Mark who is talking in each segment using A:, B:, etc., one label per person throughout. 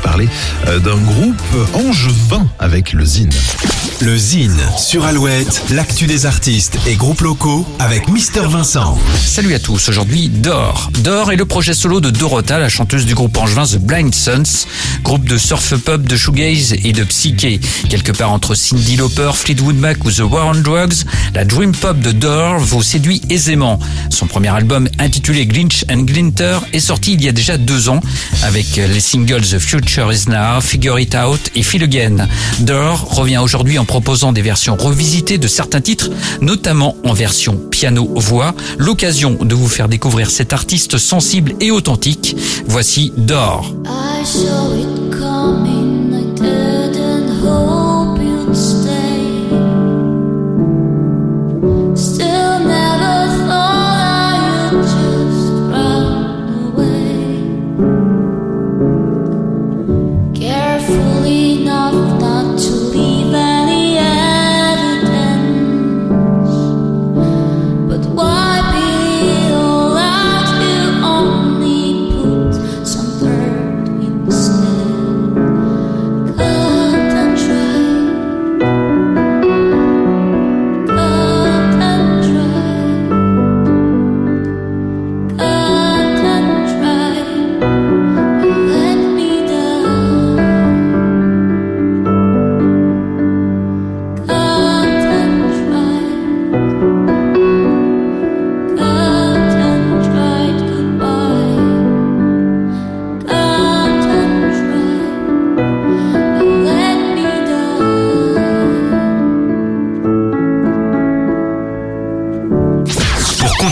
A: parler euh, d'un groupe angevin avec le Zine.
B: Le Zine sur Alouette, l'actu des artistes et groupes locaux avec Mister Vincent.
C: Salut à tous, aujourd'hui Dor. Dor est le projet solo de Dorota, la chanteuse du groupe angevin The Blind Sons, groupe de surf pop, de shoegaze et de psyché. Quelque part entre Cindy Lauper, Fleetwood Mac ou The War on Drugs, la dream pop de Dor vous séduit aisément. Son premier album intitulé Glinch and Glinter est sorti il y a déjà deux ans avec les singles The Future Is Now, Figure It Out et Feel Again. Dor revient aujourd'hui en proposant des versions revisitées de certains titres, notamment en version piano-voix. L'occasion de vous faire découvrir cet artiste sensible et authentique. Voici Dor.
D: I saw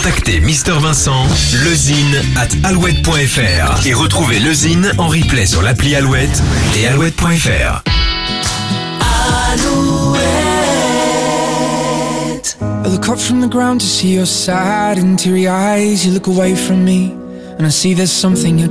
B: Pour contacter Mister Vincent, lezine at alouette.fr et retrouver lezine en replay sur l'appli Alouette et alouette.fr.
E: I look up from the ground to see your sad and teary eyes. You look away from me, and I see there's something you're